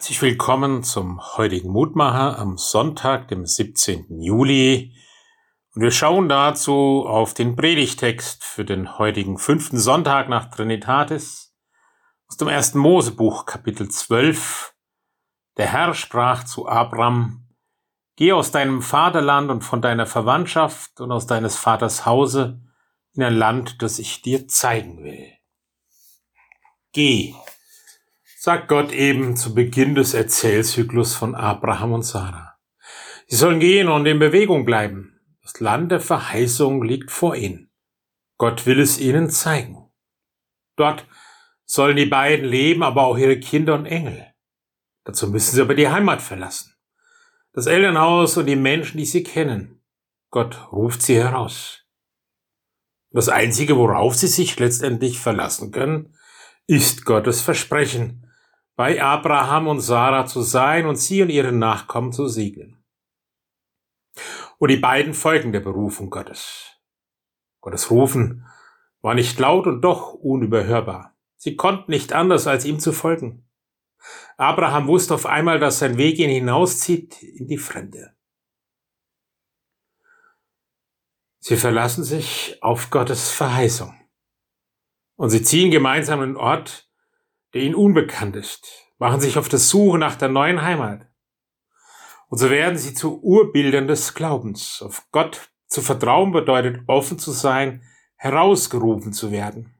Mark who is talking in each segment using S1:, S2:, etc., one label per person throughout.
S1: Herzlich willkommen zum heutigen Mutmacher am Sonntag, dem 17. Juli. Und wir schauen dazu auf den Predigtext für den heutigen fünften Sonntag nach Trinitatis aus dem ersten Mosebuch, Kapitel 12. Der Herr sprach zu Abram, Geh aus deinem Vaterland und von deiner Verwandtschaft und aus deines Vaters Hause in ein Land, das ich dir zeigen will. Geh sagt Gott eben zu Beginn des Erzählzyklus von Abraham und Sarah. Sie sollen gehen und in Bewegung bleiben. Das Land der Verheißung liegt vor ihnen. Gott will es ihnen zeigen. Dort sollen die beiden leben, aber auch ihre Kinder und Engel. Dazu müssen sie aber die Heimat verlassen. Das Elternhaus und die Menschen, die sie kennen. Gott ruft sie heraus. Das Einzige, worauf sie sich letztendlich verlassen können, ist Gottes Versprechen, bei Abraham und Sarah zu sein und sie und ihre Nachkommen zu segnen. Und die beiden folgen der Berufung Gottes. Gottes Rufen war nicht laut und doch unüberhörbar. Sie konnten nicht anders, als ihm zu folgen. Abraham wusste auf einmal, dass sein Weg ihn hinauszieht in die Fremde. Sie verlassen sich auf Gottes Verheißung. Und sie ziehen gemeinsam einen Ort, der ihnen unbekannt ist, machen sich auf der Suche nach der neuen Heimat. Und so werden sie zu Urbildern des Glaubens. Auf Gott zu vertrauen bedeutet offen zu sein, herausgerufen zu werden.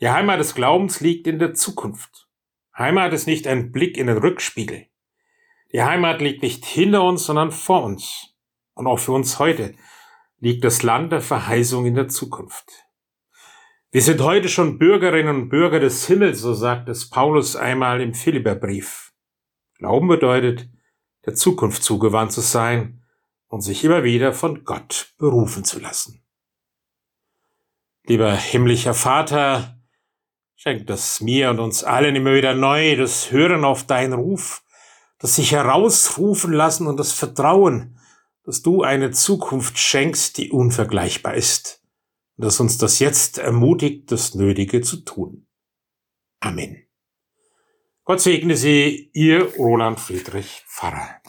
S1: Die Heimat des Glaubens liegt in der Zukunft. Heimat ist nicht ein Blick in den Rückspiegel. Die Heimat liegt nicht hinter uns, sondern vor uns. Und auch für uns heute liegt das Land der Verheißung in der Zukunft. Wir sind heute schon Bürgerinnen und Bürger des Himmels, so sagt es Paulus einmal im Philipperbrief. Glauben bedeutet, der Zukunft zugewandt zu sein und sich immer wieder von Gott berufen zu lassen. Lieber himmlischer Vater, schenk das mir und uns allen immer wieder neu, das Hören auf deinen Ruf, das sich herausrufen lassen und das Vertrauen, dass du eine Zukunft schenkst, die unvergleichbar ist dass uns das jetzt ermutigt, das Nötige zu tun. Amen. Gott segne Sie, Ihr Roland Friedrich Pfarrer.